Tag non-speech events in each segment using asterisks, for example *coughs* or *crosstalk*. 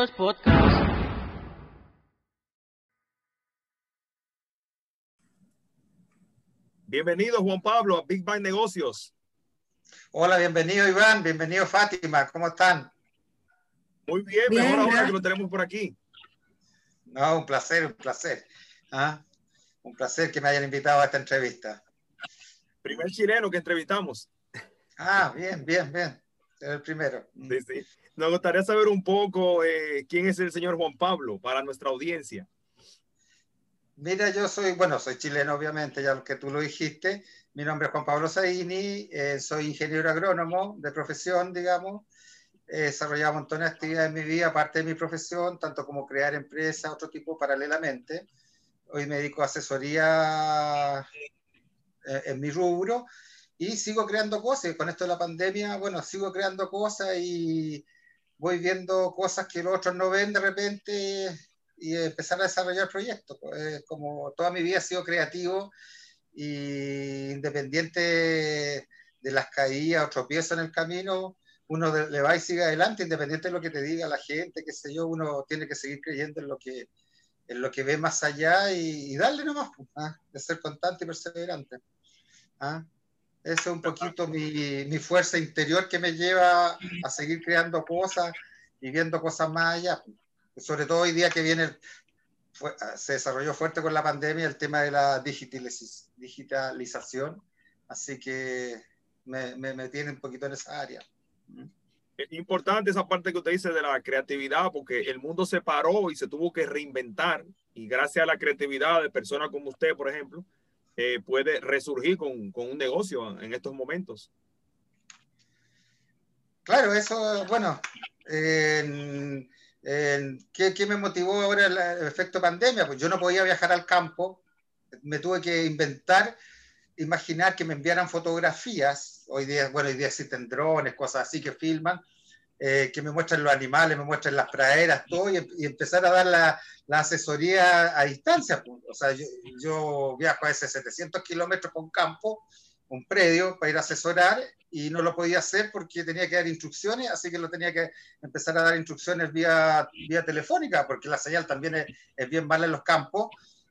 Negocios Podcast. Bienvenido Juan Pablo a Big Bang Negocios. Hola, bienvenido Iván, bienvenido Fátima, ¿cómo están? Muy bien, Bien, mejor ahora que lo tenemos por aquí. No, un placer, un placer. ¿Ah? Un placer que me hayan invitado a esta entrevista. Primer chileno que entrevistamos. Ah, bien, bien, bien. El primero. Sí, sí. Nos gustaría saber un poco eh, quién es el señor Juan Pablo para nuestra audiencia. Mira, yo soy, bueno, soy chileno, obviamente, ya que tú lo dijiste. Mi nombre es Juan Pablo Zaini, eh, soy ingeniero agrónomo de profesión, digamos. He desarrollado montones de actividades en mi vida, aparte de mi profesión, tanto como crear empresas, otro tipo paralelamente. Hoy me dedico a asesoría eh, en mi rubro y sigo creando cosas. Con esto de la pandemia, bueno, sigo creando cosas y voy viendo cosas que los otros no ven de repente y empezar a desarrollar proyectos. Eh, como toda mi vida he sido creativo y independiente de las caídas o tropiezos en el camino, uno le va y sigue adelante, independiente de lo que te diga la gente, qué sé yo, uno tiene que seguir creyendo en lo que, en lo que ve más allá y, y darle nomás, pues, ¿ah? de ser constante y perseverante. ¿ah? Esa es un poquito mi, mi fuerza interior que me lleva a seguir creando cosas y viendo cosas más allá. Sobre todo hoy día que viene, fue- se desarrolló fuerte con la pandemia el tema de la digitaliz- digitalización, así que me, me, me tiene un poquito en esa área. Es importante esa parte que usted dice de la creatividad, porque el mundo se paró y se tuvo que reinventar. Y gracias a la creatividad de personas como usted, por ejemplo, eh, puede resurgir con, con un negocio en estos momentos. Claro, eso, bueno, en- en- ¿qué, qué me motivó ahora el efecto pandemia? Pues yo no podía viajar al campo, me tuve que inventar, imaginar que me enviaran fotografías, hoy día, bueno, hoy día existen drones, cosas así que filman, eh, que me muestran los animales, me muestran las praderas, todo, y, em- y empezar a dar la, la asesoría a distancia. pues. O sea, yo, yo viajo a veces 700 kilómetros por un campo, un predio, para ir a asesorar, y no lo podía hacer porque tenía que dar instrucciones, así que lo tenía que empezar a dar instrucciones vía, vía telefónica, porque la señal también es, es bien mala en los campos,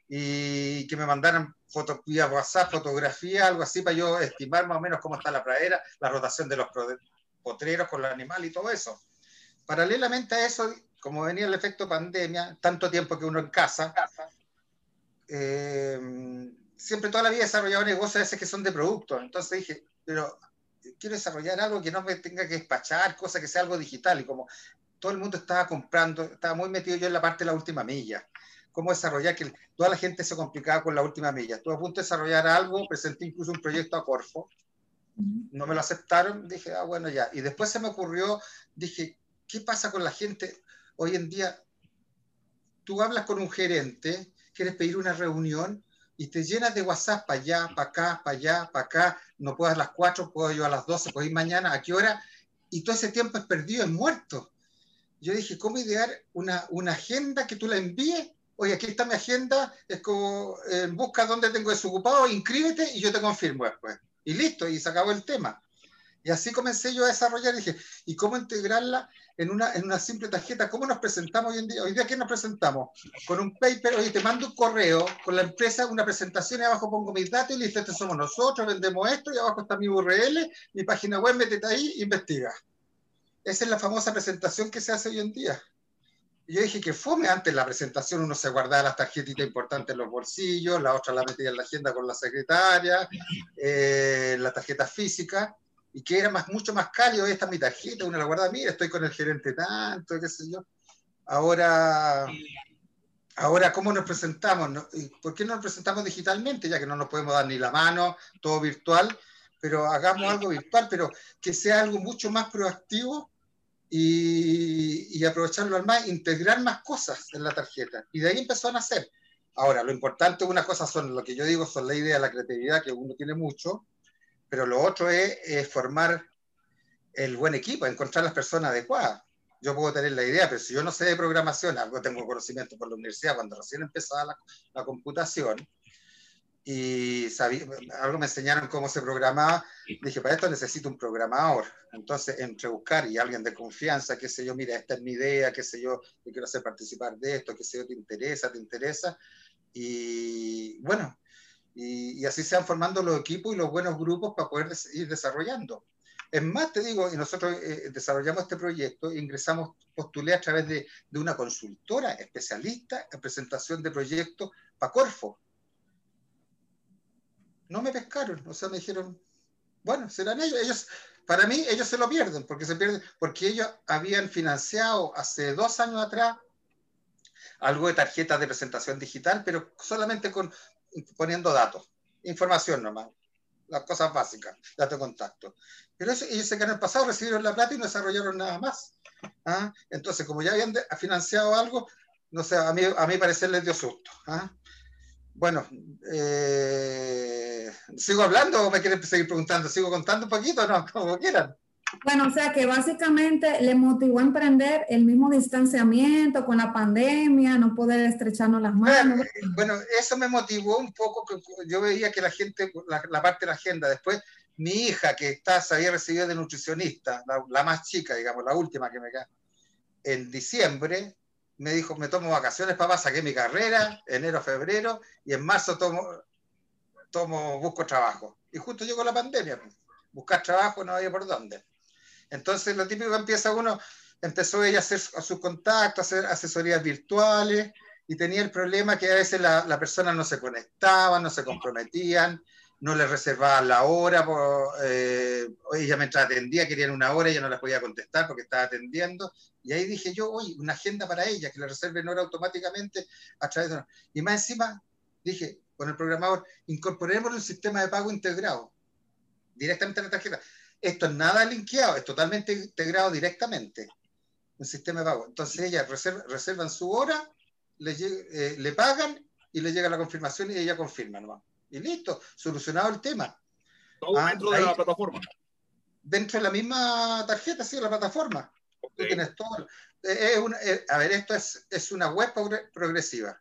y que me mandaran fotos vía WhatsApp, fotografía, algo así, para yo estimar más o menos cómo está la pradera, la rotación de los potreros con los animales y todo eso. Paralelamente a eso, como venía el efecto pandemia, tanto tiempo que uno en casa, eh, siempre toda la vida he desarrollado negocios a veces que son de productos. Entonces dije, pero quiero desarrollar algo que no me tenga que despachar, cosa que sea algo digital. Y como todo el mundo estaba comprando, estaba muy metido yo en la parte de la última milla. Cómo desarrollar que toda la gente se complicaba con la última milla. Estuve a punto de desarrollar algo, presenté incluso un proyecto a Corfo, no me lo aceptaron, dije, ah, bueno, ya. Y después se me ocurrió, dije, ¿qué pasa con la gente hoy en día? Tú hablas con un gerente, quieres pedir una reunión y te llenas de WhatsApp para allá, para acá, para allá, para acá, no puedo a las 4, puedo yo a las 12, puedo ir mañana, ¿a qué hora? Y todo ese tiempo es perdido, es muerto. Yo dije, ¿cómo idear una, una agenda que tú la envíes? Oye, aquí está mi agenda, es como, eh, busca dónde tengo desocupado, inscríbete y yo te confirmo después. Y listo, y se acabó el tema. Y así comencé yo a desarrollar, dije, ¿y cómo integrarla en una, en una simple tarjeta? ¿Cómo nos presentamos hoy en día? Hoy día, ¿qué nos presentamos? Con un paper, oye, te mando un correo con la empresa, una presentación y abajo pongo mis datos y listo, este somos nosotros, vendemos esto y abajo está mi URL, mi página web, métete ahí, investiga. Esa es la famosa presentación que se hace hoy en día. Yo dije que fome antes la presentación, uno se guardaba las tarjetitas importantes en los bolsillos, la otra la metía en la agenda con la secretaria, eh, la tarjeta física, y que era más, mucho más cálido, esta es mi tarjeta, uno la guarda, mira, estoy con el gerente tanto, qué sé yo. Ahora, ahora ¿cómo nos presentamos? ¿No? ¿Y ¿Por qué no nos presentamos digitalmente? Ya que no nos podemos dar ni la mano, todo virtual, pero hagamos algo virtual, pero que sea algo mucho más proactivo y, y aprovecharlo al más, integrar más cosas en la tarjeta. Y de ahí empezó a nacer. Ahora, lo importante, una cosa son lo que yo digo, son la idea, la creatividad, que uno tiene mucho, pero lo otro es, es formar el buen equipo, encontrar las personas adecuadas. Yo puedo tener la idea, pero si yo no sé de programación, algo tengo conocimiento por la universidad cuando recién empezaba la, la computación, y sabía, algo me enseñaron cómo se programaba. Dije, para esto necesito un programador. Entonces, entre buscar y alguien de confianza, qué sé yo, mira, esta es mi idea, qué sé yo, yo quiero hacer participar de esto, qué sé yo, te interesa, te interesa. Y bueno, y, así se van formando los equipos y los buenos grupos para poder ir desarrollando. Es más, te digo, y nosotros eh, desarrollamos este proyecto, ingresamos, postulé a través de, de una consultora especialista en presentación de proyectos para Corfo no me pescaron, o sea, me dijeron, bueno, serán ellos, ellos, para mí ellos se lo pierden, porque se pierden, porque ellos habían financiado hace dos años atrás algo de tarjetas de presentación digital, pero solamente con poniendo datos, información nomás, las cosas básicas, datos de contacto. Pero eso, ellos se quedaron el pasado, recibieron la plata y no desarrollaron nada más. ¿ah? Entonces, como ya habían financiado algo, no sé, a mí, a mí parecer les dio susto. ¿ah? Bueno, eh, ¿sigo hablando o me quieren seguir preguntando? ¿Sigo contando un poquito? No, *laughs* como quieran. Bueno, o sea que básicamente le motivó a emprender el mismo distanciamiento con la pandemia, no poder estrecharnos las manos. Bueno, eso me motivó un poco, yo veía que la gente, la, parte de la agenda, después mi hija que está, se había recibido de nutricionista, la, la más chica, digamos, la última que me queda, en diciembre, me dijo, me tomo vacaciones, papá, saqué mi carrera, enero, febrero, y en marzo tomo, tomo, busco trabajo. Y justo llegó la pandemia, pues. buscar trabajo no había por dónde. Entonces lo típico empieza uno, empezó ella a hacer sus contactos, a hacer asesorías virtuales, y tenía el problema que a veces la, la persona no se conectaba, no se comprometían, no le reservaban la hora, por, eh, ella mientras atendía querían una hora, ella no la podía contestar porque estaba atendiendo, y ahí dije yo, oye, una agenda para ella, que le reserven hora automáticamente a través de... Y más encima, dije, con el programador, incorporemos un sistema de pago integrado, directamente a la tarjeta. Esto es nada linkeado, es totalmente integrado directamente, un sistema de pago. Entonces ella reservan su hora, le, eh, le pagan y le llega la confirmación y ella confirma nomás y listo, solucionado el tema. Todo ah, dentro de la plataforma. Dentro de la misma tarjeta, sí, de la plataforma. Tú tienes todo. Eh, es eh, a ver, esto es, es una web progresiva.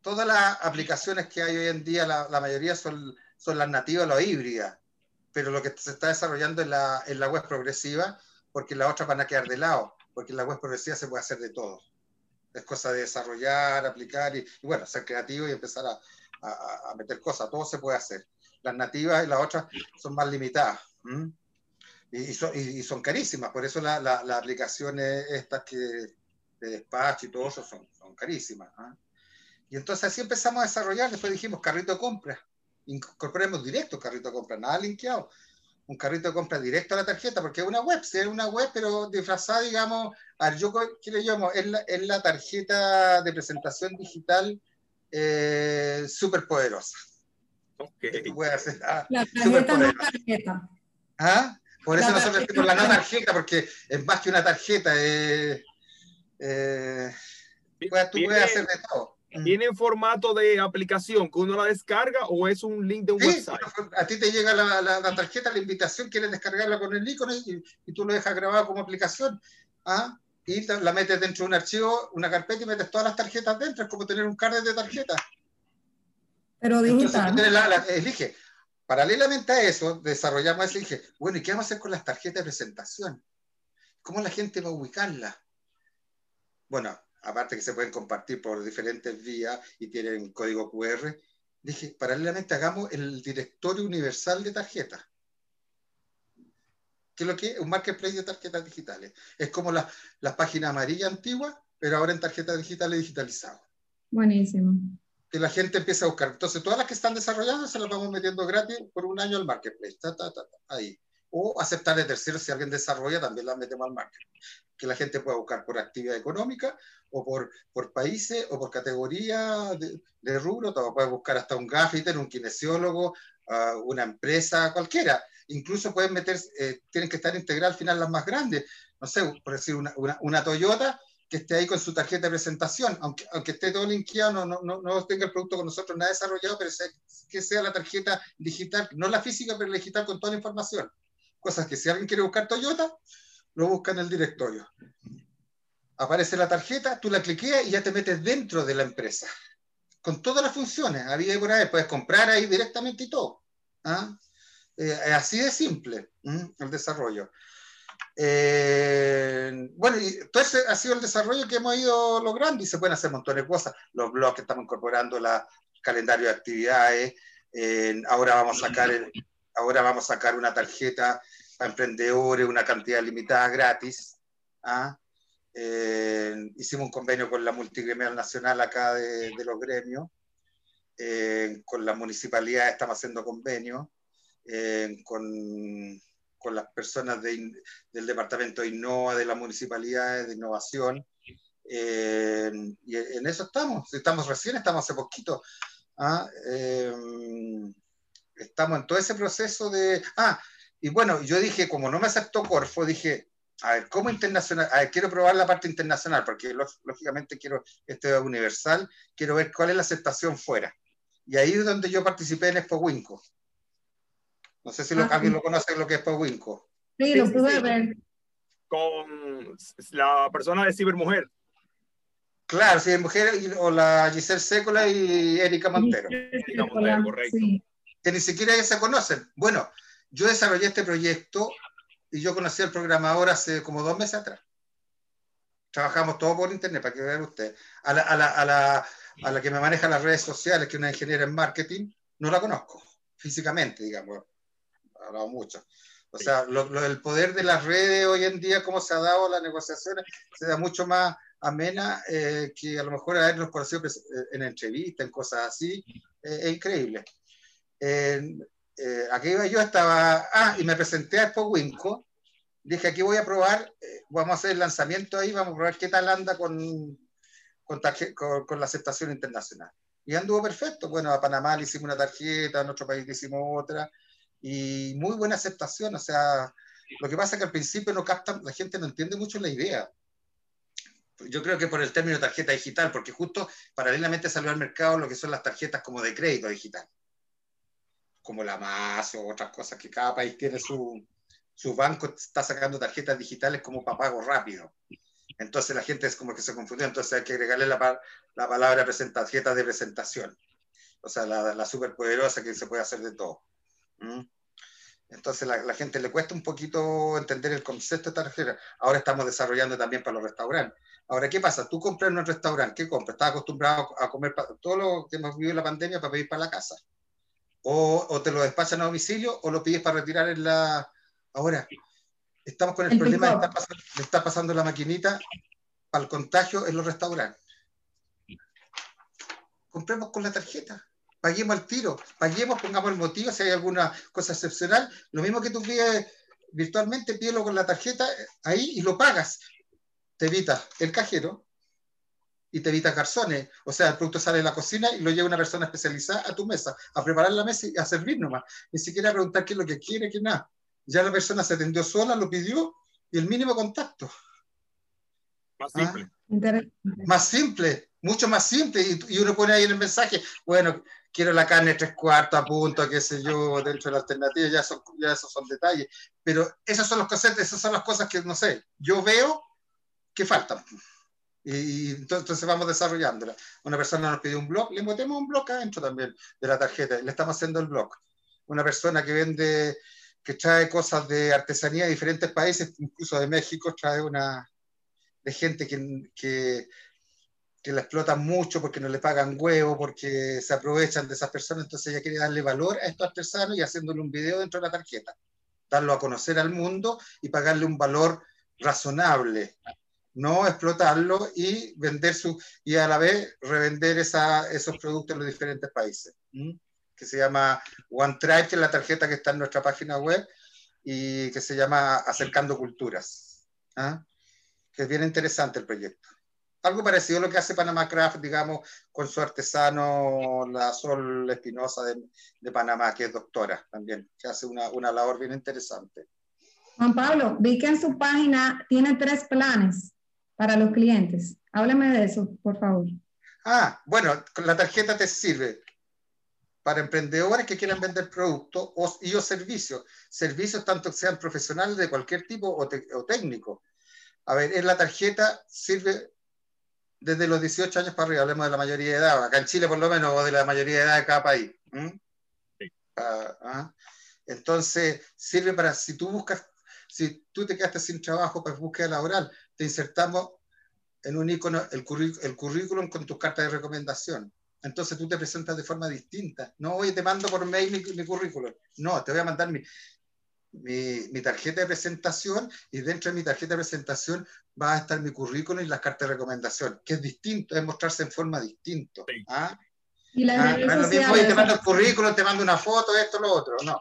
Todas las aplicaciones que hay hoy en día, la, la mayoría son, son las nativas, las híbridas. Pero lo que se está desarrollando en la, en la web progresiva, porque las otras van a quedar de lado, porque en la web progresiva se puede hacer de todo. Es cosa de desarrollar, aplicar y, y bueno, ser creativo y empezar a, a, meter cosas, todo se puede hacer. Las nativas y las otras son más limitadas. Y, son, carísimas, por eso las la, aplicaciones estas que de despacho y todo eso son, son carísimas. ¿ah? Y entonces así empezamos a desarrollar, después dijimos carrito de compra, incorporemos directo carrito de compra, nada linkeado, un carrito de compra directo a la tarjeta, porque es una web, sí, es una web, pero disfrazada, digamos, a yo ¿qué le llamo? Es la, es la tarjeta de presentación digital eh, súper poderosa. Okay. Hacer, ah, la tarjeta no tarjeta. ¿Ah? Por eso nosotros tenemos la no tarjeta, porque es más que una tarjeta. Eh, eh, tú puedes hacer de todo. Mm. ¿Tiene formato de aplicación que uno la descarga o es un link de un website? A ti te llega la, la, tarjeta, la invitación, quieres descargarla con el icono y, y, tú lo dejas grabado como aplicación. ¿Ah? Y la metes dentro de un archivo, una carpeta y metes todas las tarjetas dentro. Es como tener un card de tarjeta. Pero digital. elige. Paralelamente a eso, desarrollamos eso y dije, bueno, ¿y qué vamos a hacer con las tarjetas de presentación? ¿Cómo la gente va a ubicarlas? Bueno, aparte que se pueden compartir por diferentes vías y tienen código QR, dije, paralelamente hagamos el directorio universal de tarjetas que es lo que es un marketplace de tarjetas digitales. Es como las la páginas amarillas antiguas, pero ahora en tarjetas digitales digitalizadas. Buenísimo. Que la gente empieza a buscar. Entonces, todas las que están desarrolladas se las vamos metiendo gratis por un año al marketplace. ahí. O aceptar de terceros, si alguien desarrolla, también las metemos al marketplace. Que la gente pueda buscar por actividad económica, o por, por países, o por categoría de, de rubro. Puede buscar hasta un gaffiter, un kinesiólogo, uh, una empresa, cualquiera incluso pueden meter, eh, tienen que estar integradas al final las más grandes. No sé, por decir, una, una, Toyota que esté ahí con su tarjeta de presentación, aunque, aunque esté todo linkeado, no, no, no, no tenga el producto con nosotros nada desarrollado, pero que sea la tarjeta digital, no la física, pero la digital con toda la información. Cosas que si alguien quiere buscar Toyota, lo busca en el directorio. Aparece la tarjeta, tú la cliqueas y ya te metes dentro de la empresa con todas las funciones, había por ahí, puedes comprar ahí directamente y todo. ¿ah? Eh, así de simple el desarrollo. Eh, bueno, y todo ese ha sido el desarrollo que hemos ido logrando y se pueden hacer montones de cosas. Los blogs que estamos incorporando, el calendario de actividades. ahora, vamos a sacar ahora vamos a sacar una tarjeta para emprendedores, una cantidad limitada gratis. ¿ah? Eh, hicimos un convenio con la multigremial nacional acá de, los gremios. Eh, con la municipalidad estamos haciendo convenios. Eh, con, con, las personas del departamento de Innova, de la municipalidad de innovación. y en eso estamos. Estamos recién, estamos hace poquito. ¿ah? estamos en todo ese proceso de... Ah, y bueno, yo dije, como no me aceptó Corfo, dije, a ver, ¿cómo internacional? A ver, quiero probar la parte internacional, porque lógicamente quiero, esto es universal, quiero ver cuál es la aceptación fuera. Y ahí es donde yo participé en Expo Winco. No sé si ah, alguien lo conoce lo que es Expo Winco. Sí, lo pude ver. Con la persona de Cibermujer. Claro, Cibermujer o la Giselle Sécola y Erika Montero. Erika Montero, correcto. Que ni siquiera ellos se conocen. Bueno, yo desarrollé este proyecto y yo conocí al programador hace como dos meses atrás. Trabajamos todo por internet, para que vean ustedes. A la, a, la, a, la, a la, que me maneja las redes sociales, que es una ingeniera en marketing, no la conozco físicamente, digamos. Hablado mucho. O sea, el poder de las redes hoy en día, cómo se ha dado las negociaciones, se da mucho más amena eh, que a lo mejor habernos conocido pues, eh, en entrevistas, en cosas así. Eh, es increíble. Eh, aquí iba yo, estaba, ah, y me presenté a Expo Winco, dije, aquí voy a probar, eh, vamos a hacer el lanzamiento ahí, vamos a probar qué tal anda con, con, con, la aceptación internacional. Y anduvo perfecto, bueno, a Panamá le hicimos una tarjeta, en otro país le hicimos otra, y muy buena aceptación, o sea, lo que pasa es que al principio no captan, la gente no entiende mucho la idea. Yo creo que por el término tarjeta digital, porque justo paralelamente salió al mercado lo que son las tarjetas como de crédito digital como la MAS o otras cosas, que cada país tiene su, su banco, está sacando tarjetas digitales como para pago rápido. Entonces la gente es como que se confundió, entonces hay que agregarle la, la palabra tarjeta de presentación. O sea, la, la superpoderosa que se puede hacer de todo. ¿Mm? Entonces la, la, gente le cuesta un poquito entender el concepto de tarjeta. Ahora estamos desarrollando también para los restaurantes. Ahora, ¿qué pasa? Tú compras en un restaurante, ¿qué compras? Estás acostumbrado a comer todo lo que hemos vivido en la pandemia para pedir para la casa o, te lo despachan a domicilio o lo pides para retirar en la... Ahora, estamos con el, problema de está pasando, está pasando la maquinita para el contagio en los restaurantes. Compremos con la tarjeta, paguemos al tiro, paguemos, pongamos el motivo si hay alguna cosa excepcional. Lo mismo que tú pides virtualmente, pídelo con la tarjeta ahí y lo pagas. Te evita el cajero, y te evita garzones. O sea, el producto sale de la cocina y lo lleva una persona especializada a tu mesa, a preparar la mesa y a servir nomás. Ni siquiera a preguntar qué es lo que quiere, qué nada. Ya la persona se atendió sola, lo pidió y el mínimo contacto. Más ¿Ah? simple. Más simple, mucho más simple. Y, uno pone ahí en el mensaje, bueno, quiero la carne tres cuartos a punto, qué sé yo, dentro de la alternativa, ya, son, ya esos son detalles. Pero esos son los conceptos, esas son las cosas que, no sé, yo veo que faltan y entonces vamos desarrollándola. Una persona nos pidió un blog, le metemos un blog adentro también de la tarjeta, le estamos haciendo el blog. Una persona que vende, que trae cosas de artesanía de diferentes países, incluso de México, trae una de gente que, que, que la explotan mucho porque no le pagan huevo, porque se aprovechan de esas personas, entonces ella quiere darle valor a estos artesanos y haciéndole un video dentro de la tarjeta, darlo a conocer al mundo y pagarle un valor razonable no explotarlo y vender su, y a la vez revender esa, esos productos en los diferentes países, que se llama OneTribe, que es la tarjeta que está en nuestra página web y que se llama Acercando Culturas, ¿ah? que es bien interesante el proyecto. Algo parecido a lo que hace Panamá Craft, digamos, con su artesano, la Sol Espinosa de, de, Panamá, que es doctora también, que hace una, una labor bien interesante. Juan Pablo, vi que en su página tiene tres planes para los clientes. Háblame de eso, por favor. Ah, bueno, la tarjeta te sirve para emprendedores que quieran vender productos y o servicios. Servicios tanto sean profesionales de cualquier tipo o, técnico. A ver, en la tarjeta sirve desde los 18 años para arriba, hablemos de la mayoría de edad, acá en Chile por lo menos, o de la mayoría de edad de cada país. Sí. Ah, ah. Entonces, sirve para, si tú buscas, si tú te quedaste sin trabajo para búsqueda laboral, te insertamos en un icono el, el currículum con tus cartas de recomendación. Entonces tú te presentas de forma distinta. No, oye, te mando por mail mi, mi currículum. No, te voy a mandar mi, mi, mi, tarjeta de presentación y dentro de mi tarjeta de presentación va a estar mi currículum y las cartas de recomendación, que es distinto, es mostrarse en forma distinta. ¿ah? Y la ah, te mando el currículum, te mando una foto, esto, lo otro. No.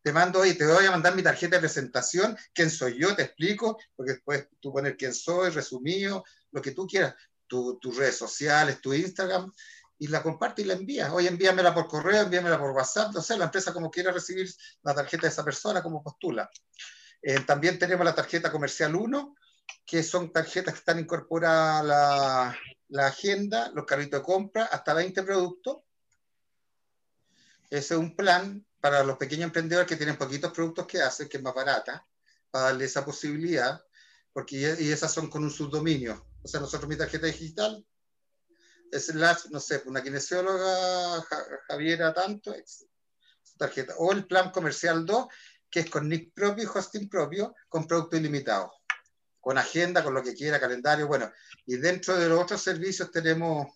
Te mando y te voy a mandar mi tarjeta de presentación, quién soy yo, te explico, porque después tú pones quién soy, resumido, lo que tú quieras, tus redes sociales, tu Instagram, y la comparte y la envía. Oye, envíamela por correo, envíamela por WhatsApp, no sé, la empresa como quiera recibir la tarjeta de esa persona, como postula. Eh, también tenemos la tarjeta comercial 1, que son tarjetas que están incorporadas a la, la agenda, los carritos de compra, hasta 20 productos. Ese es un plan para los pequeños emprendedores que tienen poquitos productos que hacen, que es más barata, para darle esa posibilidad, porque y esas son con un subdominio. O sea, nosotros mi tarjeta digital slash, no sé, una kinesióloga, Javiera tanto, tarjeta. O el plan comercial 2, que es con nick propio y hosting propio, con producto ilimitado, con agenda, con lo que quiera, calendario, bueno. Y dentro de los otros servicios tenemos,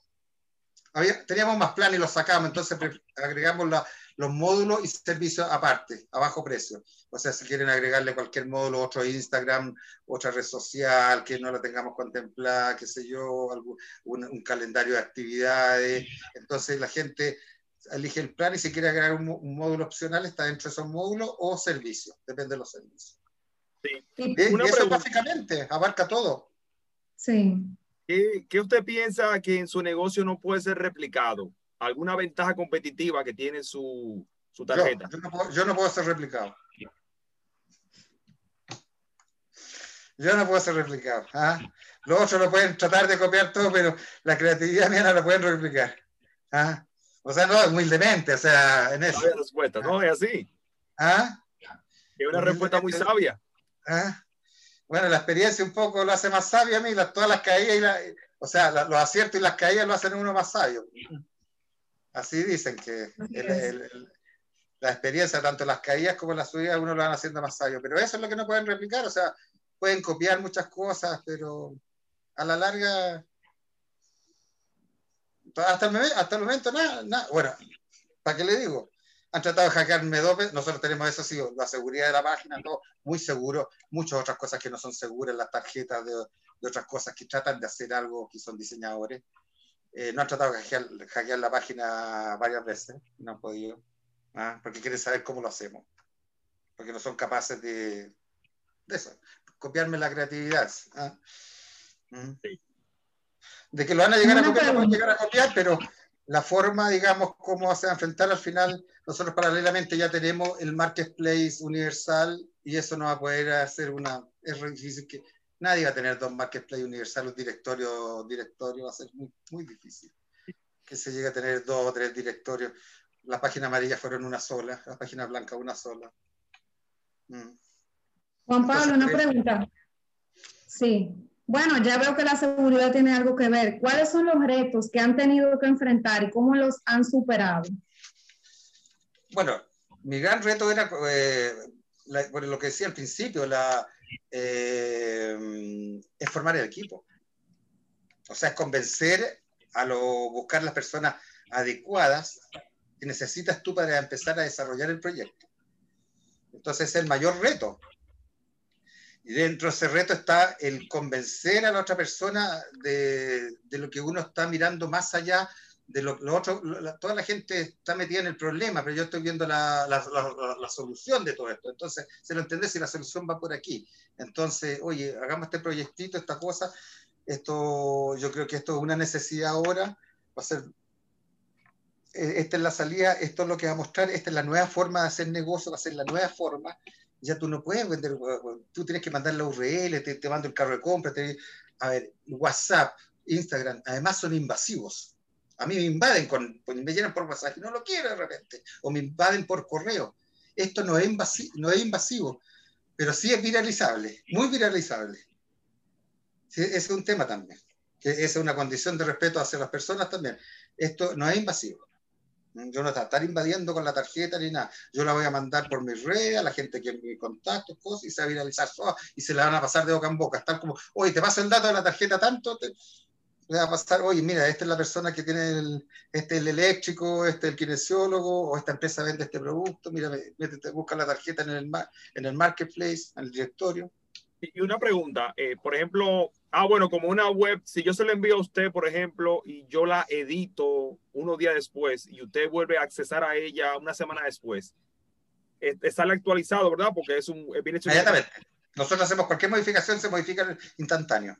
teníamos más planes y los sacamos, entonces agregamos la, los módulos y servicios aparte, a bajo precio. O sea, si quieren agregarle cualquier módulo, otro Instagram, otra red social, que no la tengamos contemplada, qué sé yo, un, calendario de actividades. Entonces la gente elige el plan y si quiere agregar un, módulo opcional, está dentro de esos módulos o servicios, depende de los servicios. Sí. Y, eso básicamente abarca todo. Sí. ¿Qué usted piensa que en su negocio no puede ser replicado? Alguna ventaja competitiva que tiene su, su tarjeta. Yo, no puedo, ser replicado. Yo no puedo ser replicado. ¿ah? Los otros lo pueden tratar de copiar todo, pero la creatividad mía no la pueden replicar. ¿ah? O sea, no, muy demente, o sea, en eso. No respuesta, ¿no? Es así. ¿Ah? Es una respuesta muy sabia. ¿Ah? Bueno, la experiencia un poco lo hace más sabio a mí, todas las caídas, y la, o sea, los aciertos y las caídas lo hacen uno más sabio. Así dicen que la experiencia, tanto las caídas como las subidas, uno lo van haciendo más sabio. Pero eso es lo que no pueden replicar. O sea, pueden copiar muchas cosas, pero a la larga, hasta el, hasta el momento, nada, nada. Bueno, ¿para qué le digo? Han tratado de hackear Medope, nosotros tenemos eso, sí, la seguridad de la página, todo muy seguro, muchas otras cosas que no son seguras, las tarjetas de, de otras cosas que tratan de hacer algo que son diseñadores. Eh, no han tratado de hackear, la página varias veces, no han podido, ¿ah? porque quieren saber cómo lo hacemos, porque no son capaces de, eso, copiarme la creatividad. ¿ah? ¿Mm? De que lo van a llegar a copiar, lo van a llegar a copiar, pero la forma, digamos, cómo se va a enfrentar al final, nosotros paralelamente ya tenemos el marketplace universal y eso no va a poder hacer una, es difícil que, Nadie va a tener dos marketplace universales, directorios, directorio va a ser muy, muy difícil. Que se llegue a tener dos o tres directorios. La página amarilla fueron una sola, la página blanca una sola. Mm. Juan Pablo, una pregunta. Sí. Bueno, ya veo que la seguridad tiene algo que ver. ¿Cuáles son los retos que han tenido que enfrentar y cómo los han superado? Bueno, mi gran reto era, eh, por lo que decía al principio, la, eh, es formar el equipo. O sea, es convencer a lo, buscar las personas adecuadas que necesitas tú para empezar a desarrollar el proyecto. Entonces es el mayor reto. Y dentro de ese reto está el convencer a la otra persona de, de lo que uno está mirando más allá de lo, otro, toda la gente está metida en el problema, pero yo estoy viendo la, la, la, solución de todo esto. Entonces, se lo entiende si la solución va por aquí. Entonces, oye, hagamos este proyectito, esta cosa. Esto, yo creo que esto es una necesidad ahora. Va a ser, eh, esta es la salida, esto es lo que va a mostrar, esta es la nueva forma de hacer negocio, va a ser la nueva forma. Ya tú no puedes vender, tú tienes que mandar la URL, te, te mando el carro de compra, te, a ver, WhatsApp, Instagram, además son invasivos a mí me invaden, con, pues, me llenan por mensaje, no lo quiero de repente, o me invaden por correo. Esto no es, invasivo, no es invasivo, pero sí es viralizable, muy viralizable. ese es un tema también. que es una condición de respeto hacia las personas también. Esto no es invasivo. Yo no estar invadiendo con la tarjeta ni nada. Yo la voy a mandar por mis redes, a la gente que me contacto, cosas, y se va a viralizar y se la van a pasar de boca en boca. Estar como, oye, te paso el dato de la tarjeta tanto, va a pasar, oye, mira, esta es la persona que tiene el, este el eléctrico, este el kinesiólogo, o esta empresa vende este producto, mira, métete, busca la tarjeta en el, en el marketplace, en el directorio. Y una pregunta, eh, por ejemplo, ah, bueno, como una web, si yo se la envío a usted, por ejemplo, y yo la edito unos días después y usted vuelve a accesar a ella una semana después, sale actualizado, ¿verdad? Porque es un... Viene Inmediatamente. Nosotros hacemos cualquier modificación, se modifica instantáneo.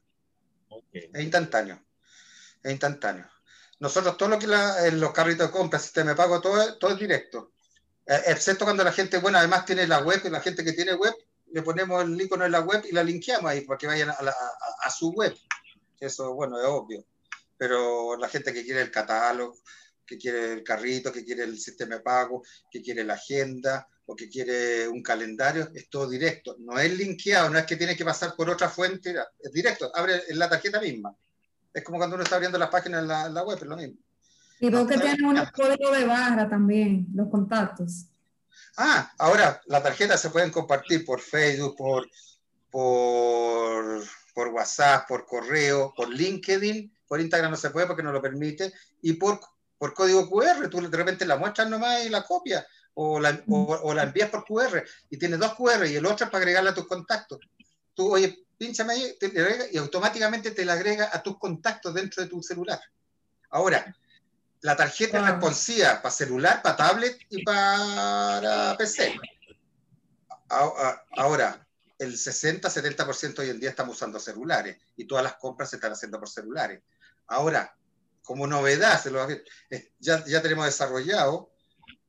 Es instantáneo. Es instantáneo. Nosotros todo lo que la, en los carritos de compra, sistema de pago, todo, todo es directo. Eh, excepto cuando la gente, bueno, además tiene la web y la gente que tiene web le ponemos el icono en la web y la linkeamos ahí para que vayan a, su web. Eso, bueno, es obvio. Pero la gente que quiere el catálogo, que quiere el carrito, que quiere el sistema de pago, que quiere la agenda o que quiere un calendario, es todo directo. No es linkeado, no es que tiene que pasar por otra fuente, es directo, abre en la tarjeta misma. Es como cuando uno está abriendo las páginas en la, web, es lo mismo. Y vos que tienen un código de barra también, los contactos. Ah, ahora las tarjetas se pueden compartir por Facebook, por, por, por WhatsApp, por correo, por LinkedIn, por Instagram no se puede porque no lo permite, y por, por código QR, tú de repente la muestras nomás y la copias, o la, o, la envías por QR, y tienes dos QR y el otro es para agregarla a tus contactos. Tú, oye, pínchame ahí, y automáticamente te la agrega a tus contactos dentro de tu celular. Ahora, la tarjeta es responsiva para celular, para tablet y para PC. Ahora, el 60-70% hoy en día estamos usando celulares y todas las compras se están haciendo por celulares. Ahora, como novedad, ya, ya tenemos desarrollado,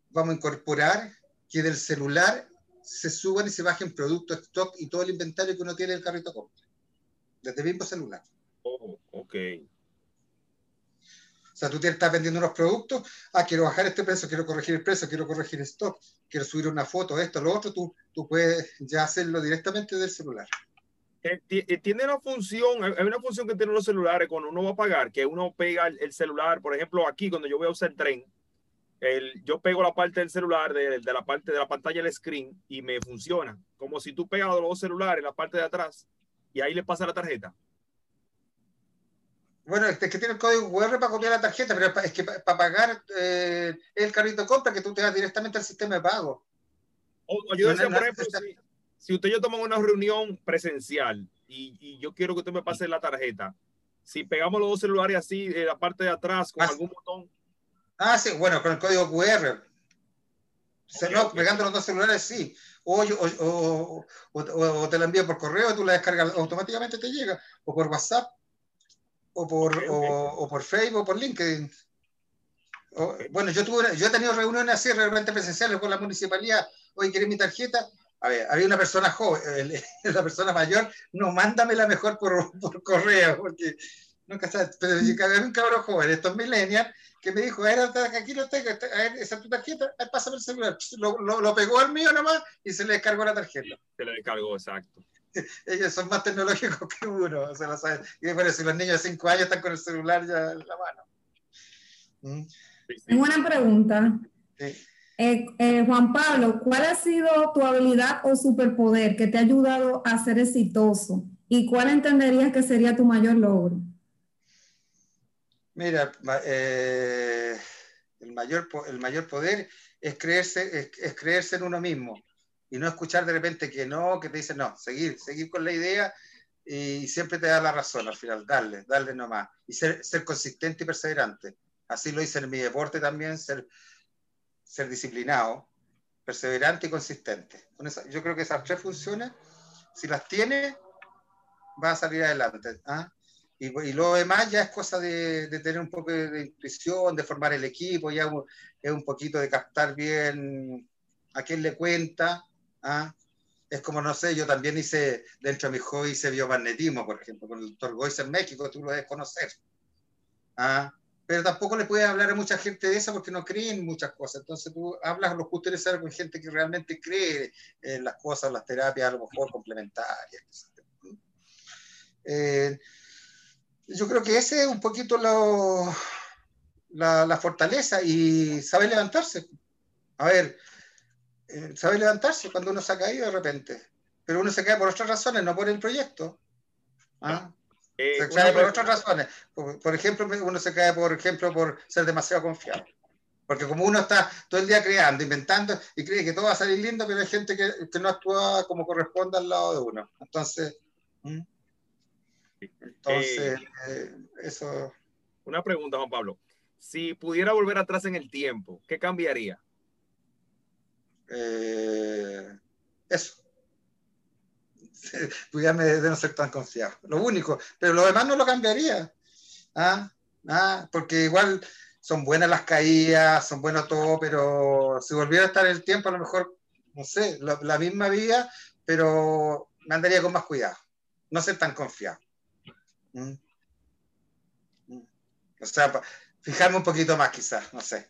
vamos a incorporar que del celular se suban y se bajen productos, stock y todo el inventario que uno tiene en el carrito compra. Desde el mismo celular. Oh, ok. O sea, tú te estás vendiendo unos productos, ah, quiero bajar este precio, quiero corregir el precio, quiero corregir stock, quiero subir una foto, esto, lo otro, tú, tú puedes ya hacerlo directamente del celular. Eh, eh, tiene una función, hay una función que tienen los celulares cuando uno va a pagar, que uno pega el, celular, por ejemplo, aquí cuando yo voy a usar el tren, el, yo pego la parte del celular, de, de, la parte de la pantalla del screen y me funciona. Como si tú pegas los dos celulares en la parte de atrás y ahí le pasa la tarjeta. Bueno, es que tiene el código QR para copiar la tarjeta, pero es que para pagar eh, el carrito de compra que tú te vas directamente al sistema de pago. O, yo decía, por ejemplo, si, usted y yo tomamos una reunión presencial y, yo quiero que usted me pase la tarjeta, si pegamos los dos celulares así en la parte de atrás con algún botón. Ah, sí, bueno, con el código QR. no, pegando los dos celulares, sí. O, o, o, te la envío por correo, tú la descargas automáticamente, te llega. O por WhatsApp o por, O, por Facebook o por LinkedIn. bueno, yo, tuve, yo he tenido reuniones así realmente presenciales con la municipalidad. Hoy ¿quieres mi tarjeta? A ver, había una persona joven, *laughs* la persona mayor, no, mándamela mejor por, por correo, porque nunca sabes. Pero había un cabrón joven, estos millennials, que me dijo, a ver, aquí lo tengo, a ver, esa es tu tarjeta, pásame el celular. Lo, lo, lo, pegó al mío nomás y se le descargó la tarjeta. Se le descargó, exacto. *laughs* ellos son más tecnológicos que uno. se lo saben. Y bueno, si los niños de 5 años están con el celular ya en la mano. ¿Mm? Tengo una pregunta. Eh, eh, Juan Pablo, ¿cuál ha sido tu habilidad o superpoder que te ha ayudado a ser exitoso? ¿Y cuál entenderías que sería tu mayor logro? Mira, eh, el, mayor, el mayor poder es creerse, es creerse en uno mismo y no escuchar de repente que no, que te dicen no, seguir, seguir con la idea y siempre te da la razón al final, darle, darle nomás y ser, ser consistente y perseverante. Así lo hice en mi deporte también, ser, ser disciplinado, perseverante y consistente. yo creo que esas tres funciones, si las tiene, va a salir adelante. ¿ah? Y, y, lo demás ya es cosa de, de, tener un poco de intuición, de formar el equipo, ya es un poquito de captar bien a quién le cuenta, ¿ah? Es como, no sé, yo también hice, dentro de mi hobby, hice biomagnetismo, por ejemplo, con el doctor Goiz en México, tú lo debes conocer. ¿ah? Pero tampoco le puedes hablar a mucha gente de eso porque no creen muchas cosas. Entonces tú hablas lo justo necesario con gente que realmente cree en las cosas, las terapias a lo mejor complementarias. Eh, yo creo que ese es un poquito lo, la, fortaleza y saber levantarse. A ver, eh, saber levantarse cuando uno se ha caído de repente, pero uno se cae por otras razones, no por el proyecto. ¿Ah? Eh, se cae por otras razones. Por, ejemplo, uno se cae, por ejemplo, por ser demasiado confiado. Porque como uno está todo el día creando, inventando y cree que todo va a salir lindo, pero hay gente que, no actúa como corresponde al lado de uno. Entonces, entonces eh, eso. Una pregunta, Juan Pablo. Si pudiera volver atrás en el tiempo, ¿qué cambiaría? Eh, eso. Pudiera de no ser tan confiado. Lo único. Pero lo demás no lo cambiaría. ¿Ah? ¿Ah? Porque igual son buenas las caídas, son buenos todo, pero si volviera a estar en el tiempo, a lo mejor, no sé, la, misma vía, pero me andaría con más cuidado. No ser tan confiado. ¿Mm? ¿Mm? O sea, fijarme un poquito más quizás, no sé.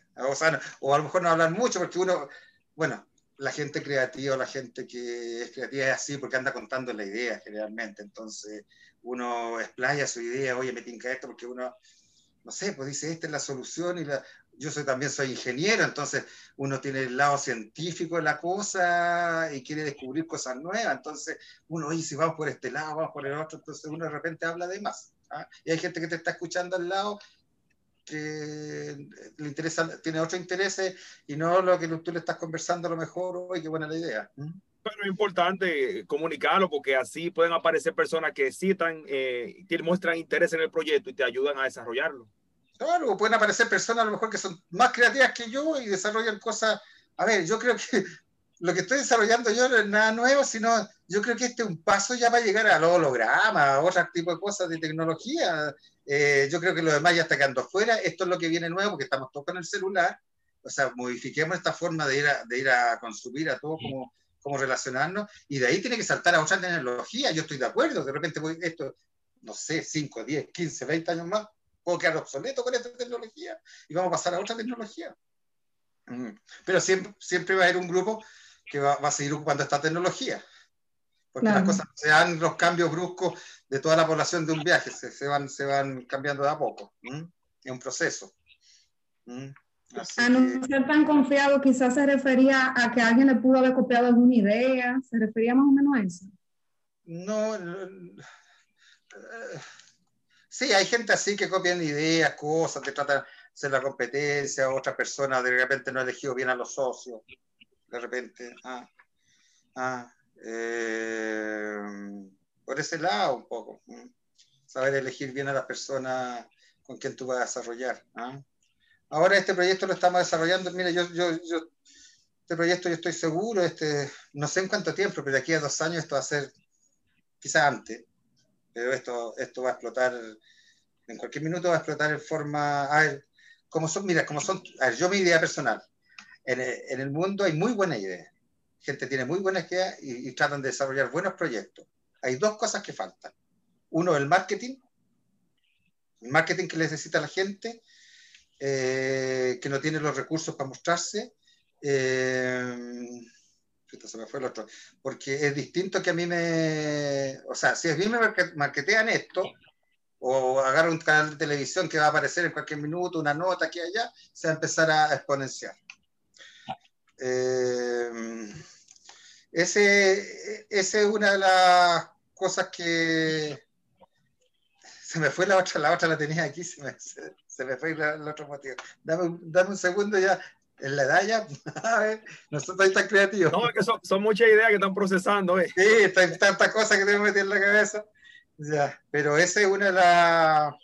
O, a lo mejor no hablar mucho, porque uno, bueno, la gente creativa, la gente que es creativa es así porque anda contando la idea generalmente. Entonces uno explaya su idea, oye, me tinca esto porque uno, no sé, pues dice, esta es la solución y la... Yo soy, también soy ingeniero, entonces uno tiene el lado científico de la cosa y quiere descubrir cosas nuevas. Entonces uno, si vamos por este lado, vamos por el otro, entonces uno de repente habla de más. ¿ah? Y hay gente que te está escuchando al lado que le interesa, tiene otros intereses y no lo que tú le estás conversando a lo mejor, hoy qué buena la idea. ¿Mm? Pero es importante comunicarlo porque así pueden aparecer personas que están, eh, que muestran interés en el proyecto y te ayudan a desarrollarlo. Claro, pueden aparecer personas a lo mejor que son más creativas que yo y desarrollan cosas. A ver, yo creo que *laughs* lo que estoy desarrollando yo no es nada nuevo, sino yo creo que este es un paso ya para llegar al holograma, a otro tipo de cosas de tecnología. Eh, yo creo que lo demás ya está quedando fuera. Esto es lo que viene nuevo porque estamos todos con el celular. O sea, modifiquemos esta forma de ir a, de ir a consumir a todo, como, como relacionarnos. Y de ahí tiene que saltar a otra tecnología. Yo estoy de acuerdo. De repente voy, esto, no sé, 5, 10, 15, 20 años más, puedo quedar obsoleto con esta tecnología y vamos a pasar a otra tecnología. Mm. Pero siempre, siempre va a haber un grupo que va, va a seguir ocupando esta tecnología. Porque las cosas se dan los cambios bruscos de toda la población de un viaje, se, se van, se van cambiando de a poco. Es un proceso. a no ser tan confiado, quizás se refería a que alguien le pudo haber copiado alguna idea, ¿se refería más o menos a eso? No, sí, hay gente así que copian ideas, cosas, te tratan de hacer la competencia, otras personas de repente no han elegido bien a los socios, de repente. Ah, ah, eh, por ese lado un poco. Saber elegir bien a las personas con quien tú vas a desarrollar. ¿ah? Ahora este proyecto lo estamos desarrollando. Mira, yo, yo, yo, este proyecto yo estoy seguro, este, no sé en cuánto tiempo, pero de aquí a dos años esto va a ser, quizás antes, esto, esto va a explotar, en cualquier minuto va a explotar en forma, a ver, como son, mira, como son, a ver, yo mi idea personal, en en el mundo hay muy buena idea, gente tiene muy buenas ideas y, y tratan de desarrollar buenos proyectos hay dos cosas que faltan. Uno, el marketing, el marketing que necesita la gente, eh, que no tiene los recursos para mostrarse. Eh, se me fue el otro. Porque es distinto que a mí me. O sea, si a mí me marketean esto, o agarro un canal de televisión que va a aparecer en cualquier minuto, una nota aquí y allá, se va a empezar a exponenciar. Eh, ese, ese es una de las cosas que se me fue la otra, la otra la tenía aquí, se me, se, me fue el otro motivo. Dame, dame, un segundo ya, en la edad ya, *laughs* no estoy tan creativo. No, es que son, son muchas ideas que están procesando. Eh. Sí, tantas cosas que tengo que meter en la cabeza. Ya, pero esa es una de las...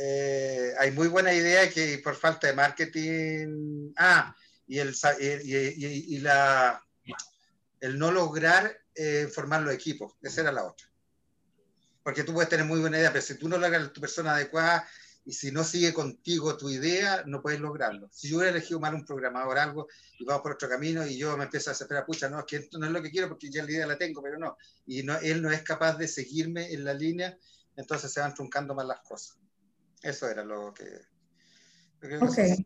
Eh, hay muy buena idea que por falta de marketing... Ah, y, el, y, y, y la el no lograr eh, formar los equipos. Esa era la otra. Porque tú puedes tener muy buena idea, pero si tú no logras tu persona adecuada y si no sigue contigo tu idea, no puedes lograrlo. Si yo hubiera elegido mal un programador algo y vamos por otro camino y yo me empiezo a desesperar, pucha, no, es que esto no es lo que quiero porque ya la idea la tengo, pero no. Y no, él no es capaz de seguirme en la línea, entonces se van truncando más las cosas. Eso era lo que... ok.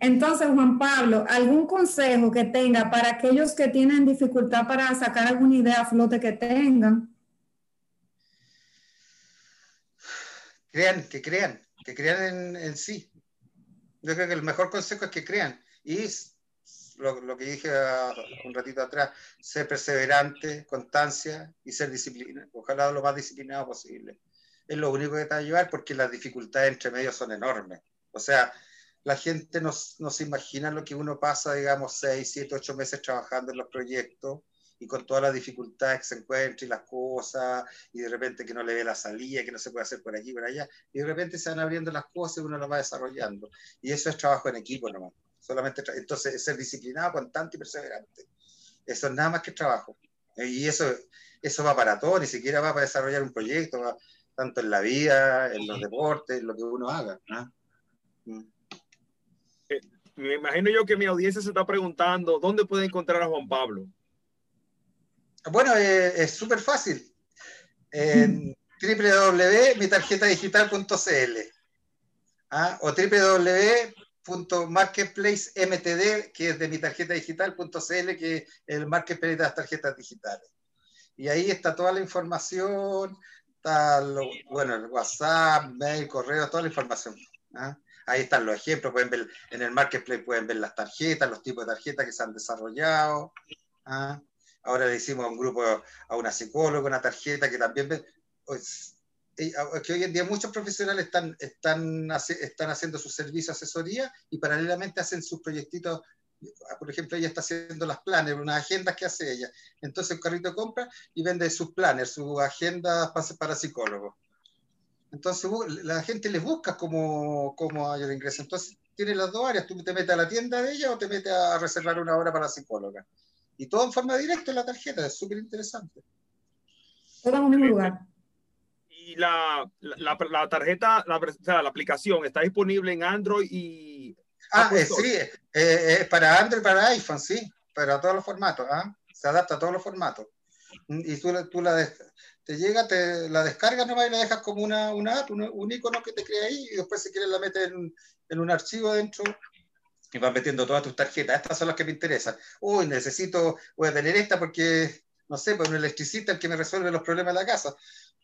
Entonces, Juan Pablo, ¿algún consejo que tenga para aquellos que tienen dificultad para sacar alguna idea a flote que tengan? Crean, que crean, que crean en, sí. Yo creo que el mejor consejo es que crean. Y lo, lo que dije un ratito atrás, ser perseverante, constancia y ser disciplinado. Ojalá lo más disciplinado posible. Es lo único que te va a ayudar porque las dificultades entre medios son enormes. O sea, la gente no se imagina lo que uno pasa, digamos, seis, siete, ocho meses trabajando en los proyectos y con todas las dificultades que se encuentra y las cosas, y de repente que no le ve la salida, que no se puede hacer por aquí, por allá, y de repente se van abriendo las cosas y uno las va desarrollando. Y eso es trabajo en equipo nomás. Solamente entonces ser disciplinado, constante y perseverante. Eso es nada más que trabajo. Y eso, eso va para todo, ni siquiera va para desarrollar un proyecto, tanto en la vida, en los deportes, en lo que uno haga. Mm. Eh, me imagino yo que mi audiencia se está preguntando, ¿dónde puede encontrar a Juan Pablo? Bueno, eh, es súper fácil. En www.mitarjetadigital.cl ¿ah? o www.marketplacemtd, que es de mi tarjeta digital.cl, que es el marketplace de las tarjetas digitales. Y ahí está toda la información, está bueno, el WhatsApp, mail, correo, toda la información. ¿ah? Ahí están los ejemplos, pueden ver en el marketplace, pueden ver las tarjetas, los tipos de tarjetas que se han desarrollado. ¿ah? Ahora le hicimos a un grupo, a una psicóloga, una tarjeta que también... Pues, que hoy en día muchos profesionales están, están, están haciendo su servicio asesoría y paralelamente hacen sus proyectitos por ejemplo, ella está haciendo las planes, unas agendas que hace ella. Entonces, el carrito compra y vende sus planes, sus agendas para, psicólogos. Entonces, la gente les busca como, como el ingreso. Entonces, tiene las dos áreas. Tú te metes a la tienda de ella o te metes a reservar una hora para la psicóloga. Y todo en forma directa en la tarjeta, es súper interesante. Todo en un mismo lugar. Y la, la, la tarjeta, la, o sea, la aplicación está disponible en Android y... Ah, eh, sí, eh, eh, para Android para iPhone, sí, para todos los formatos. ¿ah? Se adapta a todos los formatos. Y tú, tú la te llega, te la descargas nomás y la dejas como una, una app, un, un, icono que te crea ahí y después si quieres la metes en, en un archivo dentro y vas metiendo todas tus tarjetas. Estas son las que me interesan. Uy, necesito, voy a tener esta porque, no sé, pues un electricista el que me resuelve los problemas de la casa.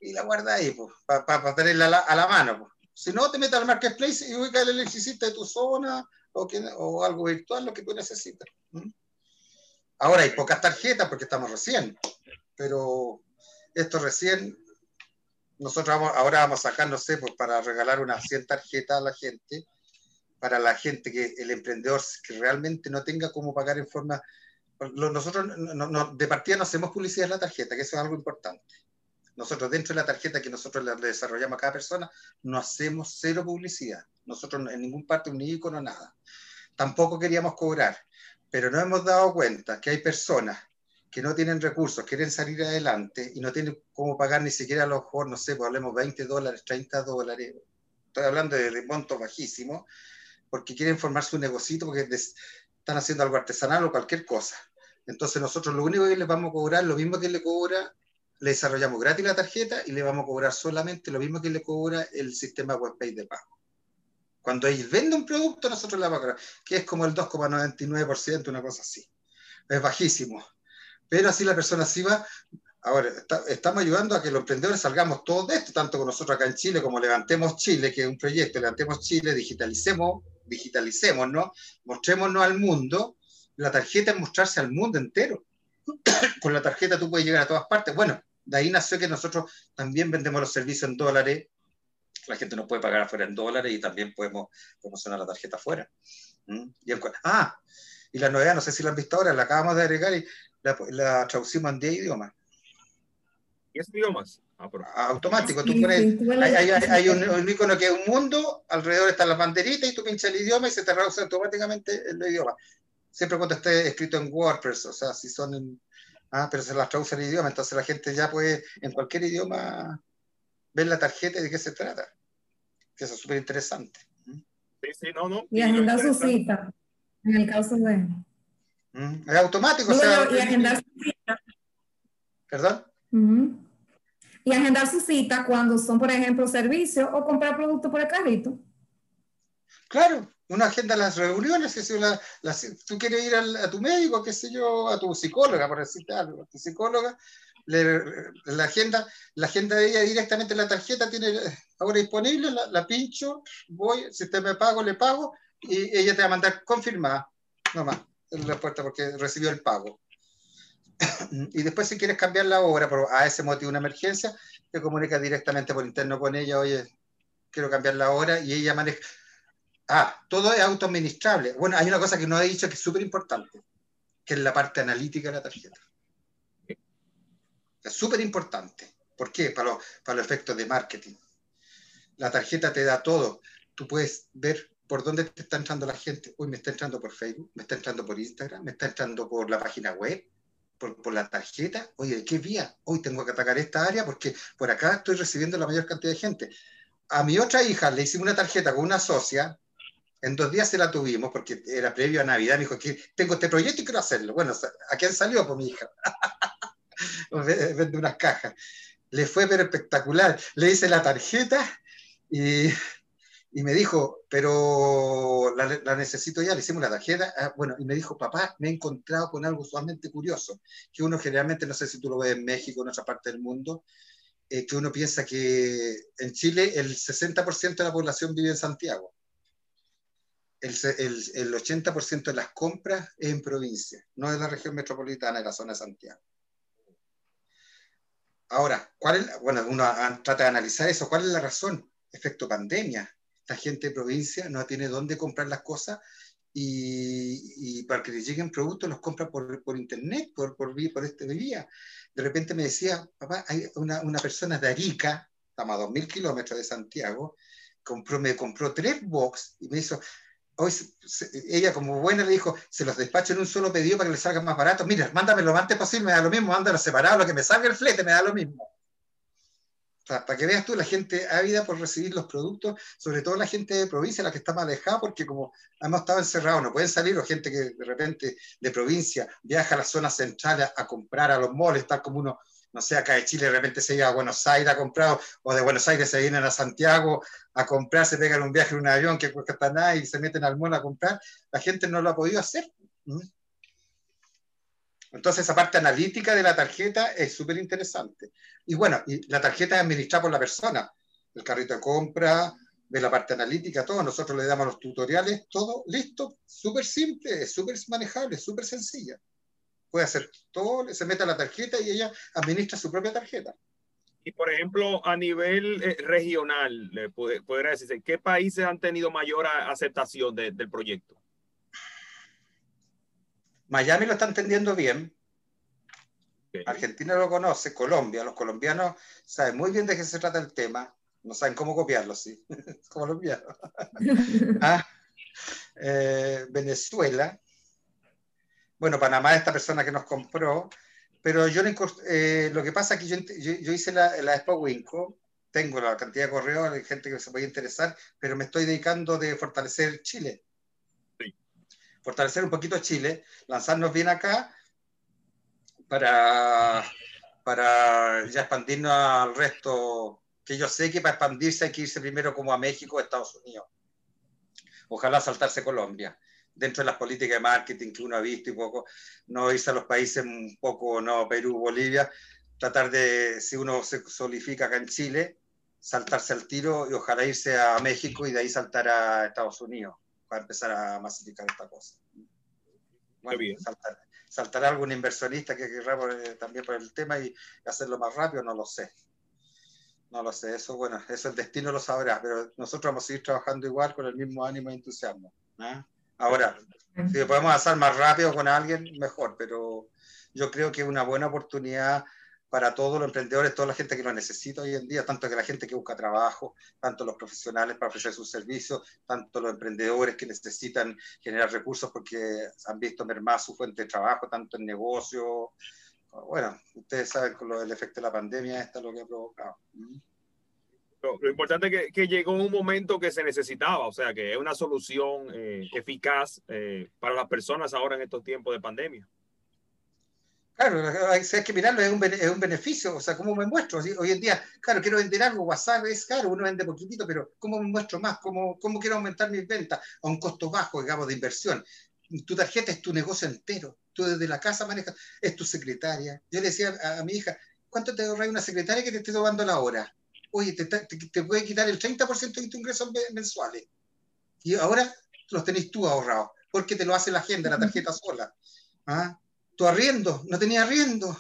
Y la guarda ahí, pues, para tenerla a la, mano. Pues. Si no, te metes al marketplace y ubica el electricista de tu zona o, que, o algo virtual, lo que tú necesitas. Ahora hay pocas tarjetas porque estamos recién, pero esto recién, nosotros vamos, ahora vamos a sacar, no sé, pues para regalar unas 100 tarjetas a la gente para la gente, que el emprendedor que realmente no tenga cómo pagar en forma... Nosotros de partida no hacemos publicidad en la tarjeta, que eso es algo importante. Nosotros dentro de la tarjeta que nosotros le desarrollamos a cada persona, no hacemos cero publicidad. Nosotros en ningún parte un icono, nada. Tampoco queríamos cobrar, pero nos hemos dado cuenta que hay personas que no tienen recursos, quieren salir adelante y no tienen cómo pagar ni siquiera a lo mejor, no sé, pues hablemos 20 dólares, 30 dólares, estoy hablando de, de montos bajísimos, porque quieren formar su negocito, porque están haciendo algo artesanal o cualquier cosa. Entonces nosotros lo único que les vamos a cobrar, lo mismo que le cobra, le desarrollamos gratis la tarjeta y le vamos a cobrar solamente lo mismo que le cobra el sistema WebPay de pago. Cuando ellos venden un producto, nosotros le vamos a cobrar, que es como el 2,99%, una cosa así. Es bajísimo. Pero así la persona sí va, Ahora, estamos ayudando a que los emprendedores salgamos todos de esto, tanto con nosotros acá en Chile como Levantemos Chile, que es un proyecto, Levantemos Chile, digitalicemos, digitalicemos, ¿no? Mostrémonos al mundo. La tarjeta es mostrarse al mundo entero. *coughs* con la tarjeta tú puedes llegar a todas partes. Bueno, de ahí nació que nosotros también vendemos los servicios en dólares. La gente nos puede pagar afuera en dólares y también podemos promocionar la tarjeta afuera. ¿Mm? Ah, y la novedad, no sé si la han visto ahora, la acabamos de agregar y la traducimos en 10 idiomas. 10 idiomas. Ah, automático, tú pones, hay, un, icono que es un mundo, alrededor están las banderitas y tú pinchas el idioma y se te traduce automáticamente el idioma. Siempre cuando esté escrito en WordPress, o sea, si son en, ah, pero se las traduce el idioma, entonces la gente ya puede en cualquier idioma ver la tarjeta y de qué se trata. Que eso es súper interesante. Sí, sí, no, no. Y agendar su cita, en el caso de... Mm, es automático, o sea... Y agendar su cita. ¿Perdón? Y agendar su cita cuando son, por ejemplo, servicios o comprar productos por el carrito. Claro, una agenda las reuniones, que si la, tú quieres ir a tu médico, qué sé yo, a tu psicóloga, por decirte algo, a tu psicóloga, la, agenda, la agenda de ella directamente en la tarjeta tiene ahora disponible, la, pincho, voy, si usted me pago, le pago, y ella te va a mandar confirmada, nomás, la puerta porque recibió el pago. Y después si quieres cambiar la obra por a ese motivo una emergencia, te comunicas directamente por interno con ella, oye, quiero cambiar la hora, y ella maneja. Ah, todo es autoadministrable. Bueno, hay una cosa que no he dicho que es súper importante, que es la parte analítica de la tarjeta. Es súper importante. ¿Por qué? Para, para los efectos de marketing. La tarjeta te da todo. Tú puedes ver por dónde te está entrando la gente. Hoy me está entrando por Facebook, me está entrando por Instagram, me está entrando por la página web, por, por, la tarjeta. Oye, ¿qué vía? Hoy tengo que atacar esta área porque por acá estoy recibiendo la mayor cantidad de gente. A mi otra hija le hicimos una tarjeta con una socia. En dos días se la tuvimos porque era previo a Navidad. Me dijo que tengo este proyecto y quiero hacerlo. Bueno, ¿a quién salió? Por mi hija. *laughs* vende unas cajas. Le fue pero espectacular. Le hice la tarjeta y, y me dijo, pero la, necesito ya, le hicimos la tarjeta. Ah, bueno, y me dijo, papá, me he encontrado con algo sumamente curioso, que uno generalmente, no sé si tú lo ves en México, en otra parte del mundo, eh, que uno piensa que en Chile el 60% de la población vive en Santiago. El, el, el 80% de las compras es en provincia, no en la región metropolitana, en la zona de Santiago. Ahora, ¿cuál bueno, uno trata de analizar eso, ¿cuál es la razón? Efecto pandemia. Esta gente de provincia no tiene dónde comprar las cosas y, para que les lleguen productos los compra por, por internet, por, por, por este vía. De repente me decía, papá, hay una, una persona de Arica, estamos a 2.000 kilómetros de Santiago, compró, me compró tres box y me hizo, hoy ella como buena le dijo, se los despacho en un solo pedido para que les salga más barato. Mira, mándame lo antes posible, me da lo mismo, mándalo separado, lo que me salga el flete me da lo mismo. Para que veas tú, la gente ávida por recibir los productos, sobre todo la gente de provincia, la que está más alejada, porque como hemos estado encerrados, no pueden salir, o gente que de repente de provincia viaja a las zonas centrales a comprar a los moles, tal como uno no sé, acá de Chile de repente se iba a Buenos Aires a comprar, o de Buenos Aires se vienen a Santiago a comprar, se pegan un viaje en un avión que cuesta nada y se meten al mall a comprar, la gente no lo ha podido hacer. Entonces, esa parte analítica de la tarjeta es súper interesante. Y bueno, la tarjeta es administrada por la persona. El carrito de compra, de la parte analítica, todo. Nosotros le damos los tutoriales, todo listo, súper simple, súper manejable, súper sencilla puede hacer todo, se mete a la tarjeta y ella administra su propia tarjeta. Y por ejemplo, a nivel eh, regional, podría decirse, ¿qué países han tenido mayor aceptación del proyecto? Miami lo está entendiendo bien. Argentina lo conoce, Colombia, los colombianos saben muy bien de qué se trata el tema, no saben cómo copiarlo, sí, *laughs* colombiano. *laughs* ah, eh, Venezuela, bueno, Panamá es esta persona que nos compró, pero yo eh, lo que pasa es que yo, hice la, la Expo Winco, tengo la cantidad de correos, hay gente que se puede interesar, pero me estoy dedicando de fortalecer Chile. Fortalecer un poquito Chile, lanzarnos bien acá para, para ya expandirnos al resto, que yo sé que para expandirse hay que irse primero como a México o Estados Unidos. Ojalá saltarse Colombia dentro de las políticas de marketing que uno ha visto y poco, no irse a los países un poco, no, Perú, Bolivia, tratar de, si uno se solidifica acá en Chile, saltarse al tiro y ojalá irse a México y de ahí saltar a Estados Unidos para empezar a masificar esta cosa. Bueno, saltar, saltar algún inversionista que querrá también por el tema y hacerlo más rápido, no lo sé. No lo sé, eso bueno, eso el destino lo sabrá, pero nosotros vamos a seguir trabajando igual con el mismo ánimo e entusiasmo. ¿eh? Ahora, si podemos hacer más rápido con alguien, mejor, pero yo creo que es una buena oportunidad para todos los emprendedores, toda la gente que lo necesita hoy en día, tanto que la gente que busca trabajo, tanto los profesionales para ofrecer sus servicios, tanto los emprendedores que necesitan generar recursos porque han visto mermar su fuente de trabajo, tanto en negocio. Bueno, ustedes saben con lo, el efecto de la pandemia, esto es lo que ha provocado. Lo, importante es que, llegó un momento que se necesitaba, o sea, que es una solución eh, eficaz eh, para las personas ahora en estos tiempos de pandemia. Claro, hay, que mirarlo, es un, es un, beneficio, o sea, ¿cómo me muestro? Hoy en día, claro, quiero vender algo, WhatsApp es caro, uno vende poquitito, pero ¿cómo me muestro más? ¿Cómo, cómo quiero aumentar mis ventas a un costo bajo, digamos, de inversión? Tu tarjeta es tu negocio entero, tú desde la casa manejas, es tu secretaria. Yo le decía a, mi hija, ¿cuánto te ahorra una secretaria que te esté tomando la hora? Oye, te, te, puede quitar el 30% de tus ingresos mensuales. Y ahora los tenés tú ahorrados, porque te lo hace la agenda, la tarjeta sola. ¿Ah? Tu arriendo, no tenía arriendo.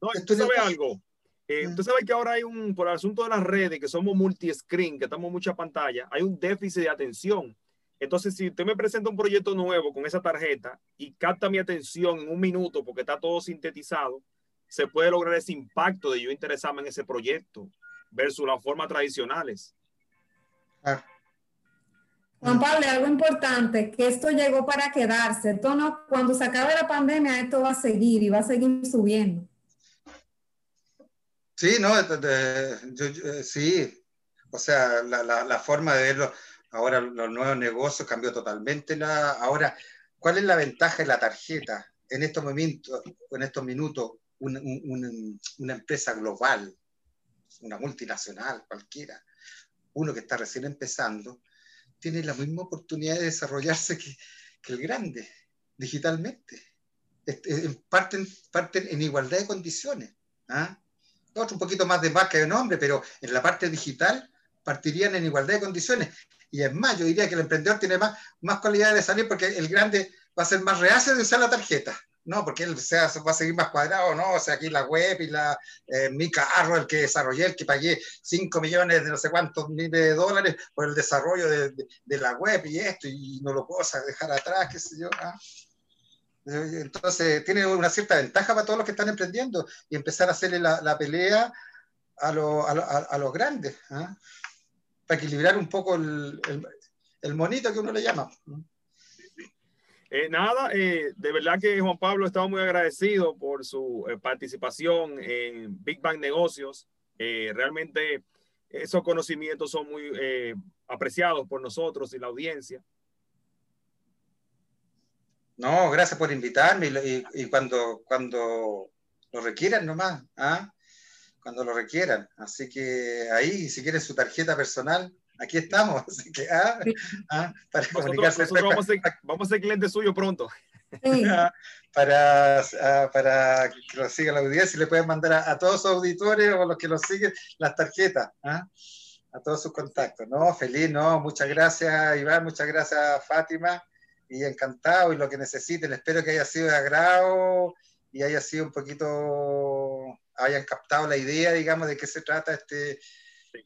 No, ¿Tú sabes algo? Eh, Usted sabe que ahora hay un, por el asunto de las redes, que somos multi-screen, que estamos en mucha pantalla, hay un déficit de atención. Entonces, si usted me presenta un proyecto nuevo con esa tarjeta y capta mi atención en un minuto porque está todo sintetizado, se puede lograr ese impacto de yo interesarme en ese proyecto versus las formas tradicionales. Ah. Juan Pablo, algo importante, que esto llegó para quedarse. Esto no, cuando se acabe la pandemia, esto va a seguir y va a seguir subiendo. Sí, no, sí. O sea, la, la, la, forma de verlo, ahora los nuevos negocios cambió totalmente. La, ahora, ¿cuál es la ventaja de la tarjeta? En estos momentos, en estos minutos, una, una, una empresa global, una multinacional, cualquiera, uno que está recién empezando, tiene la misma oportunidad de desarrollarse que, el grande, digitalmente. Parten, parten en igualdad de condiciones. ¿ah? Otro un poquito más de marca de nombre, pero en la parte digital partirían en igualdad de condiciones. Y es más, yo diría que el emprendedor tiene más, más cualidad de salir porque el grande va a ser más reacio de usar la tarjeta. No, porque él sea, va a seguir más cuadrado, ¿no? O sea, aquí la web y la, eh, mi carro, el que desarrollé, el que pagué 5 millones de no sé cuántos miles de dólares por el desarrollo de, la web y esto, y no lo puedo dejar atrás, qué sé yo. ¿ah? Entonces, tiene una cierta ventaja para todos los que están emprendiendo y empezar a hacerle la, pelea a, lo, a, los grandes, ¿ah? para equilibrar un poco el monito que uno le llama. Eh, nada, eh, de verdad que Juan Pablo estaba muy agradecido por su eh, participación en Big Bang Negocios. realmente esos conocimientos son muy apreciados por nosotros y la audiencia. No, gracias por invitarme y, cuando, cuando lo requieran nomás, ¿ah? cuando lo requieran. Así que ahí, si quieren su tarjeta personal, aquí estamos. *laughs* Así que, ah, ah, para comunicarse. vamos, a ser, vamos, a ser, clientes suyos pronto. *laughs* Ah, para, ah, para que lo siga la audiencia y le pueden mandar a, todos sus auditores o los que lo siguen las tarjetas. ¿ah? A todos sus contactos. No, feliz, no. Muchas gracias, Iván. Muchas gracias, Fátima. Y encantado. Y lo que necesiten. Espero que haya sido de agrado y haya sido un poquito. hayan captado la idea, digamos, de qué se trata este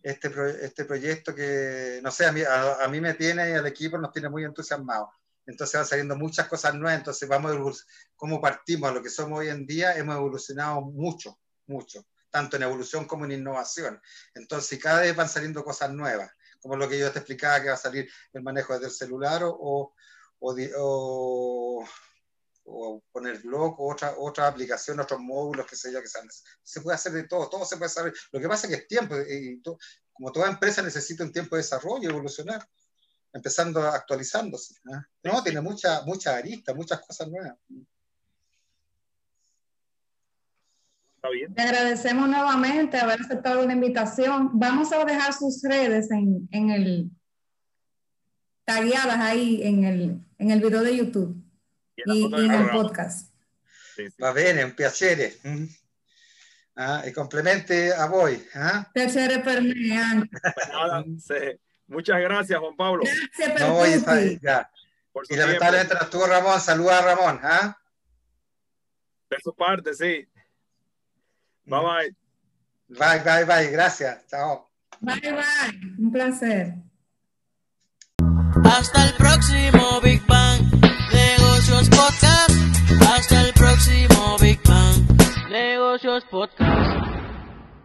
este, este proyecto que, no sé, a mí, a, mí me tiene y al equipo nos tiene muy entusiasmados. Entonces van saliendo muchas cosas nuevas, entonces vamos, como partimos a lo que somos hoy en día, hemos evolucionado mucho, mucho, tanto en evolución como en innovación. Entonces cada vez van saliendo cosas nuevas, como lo que yo te explicaba, que va a salir el manejo desde el celular o, o, o o poner blog, otra, otra aplicación, otros módulos, que sé yo, que sean. Se puede hacer de todo, todo se puede hacer. Lo que pasa es que es tiempo, y como toda empresa necesita un tiempo de desarrollo, evolucionar, empezando actualizándose. ¿ah? No, tiene mucha, mucha arista, muchas cosas nuevas. Está bien. Te agradecemos nuevamente haber aceptado la invitación. Vamos a dejar sus redes en, en el tagueadas ahí en el, en el video de YouTube y, en el podcast. Va bene, un piacere. Mm. Ah, y complemente a voi. Ah? Piacere per me pues Muchas gracias, Juan Pablo. Gracias per no, tutti. Ya. y lamentablemente no estuvo Ramón. Saluda a Ramón. ¿ah? De su parte, sí. Bye bye. Bye, bye, bye. Gracias. Chao. Bye, bye. Un placer. Podcast. Hasta el próximo Big Bang. Negocios Podcast.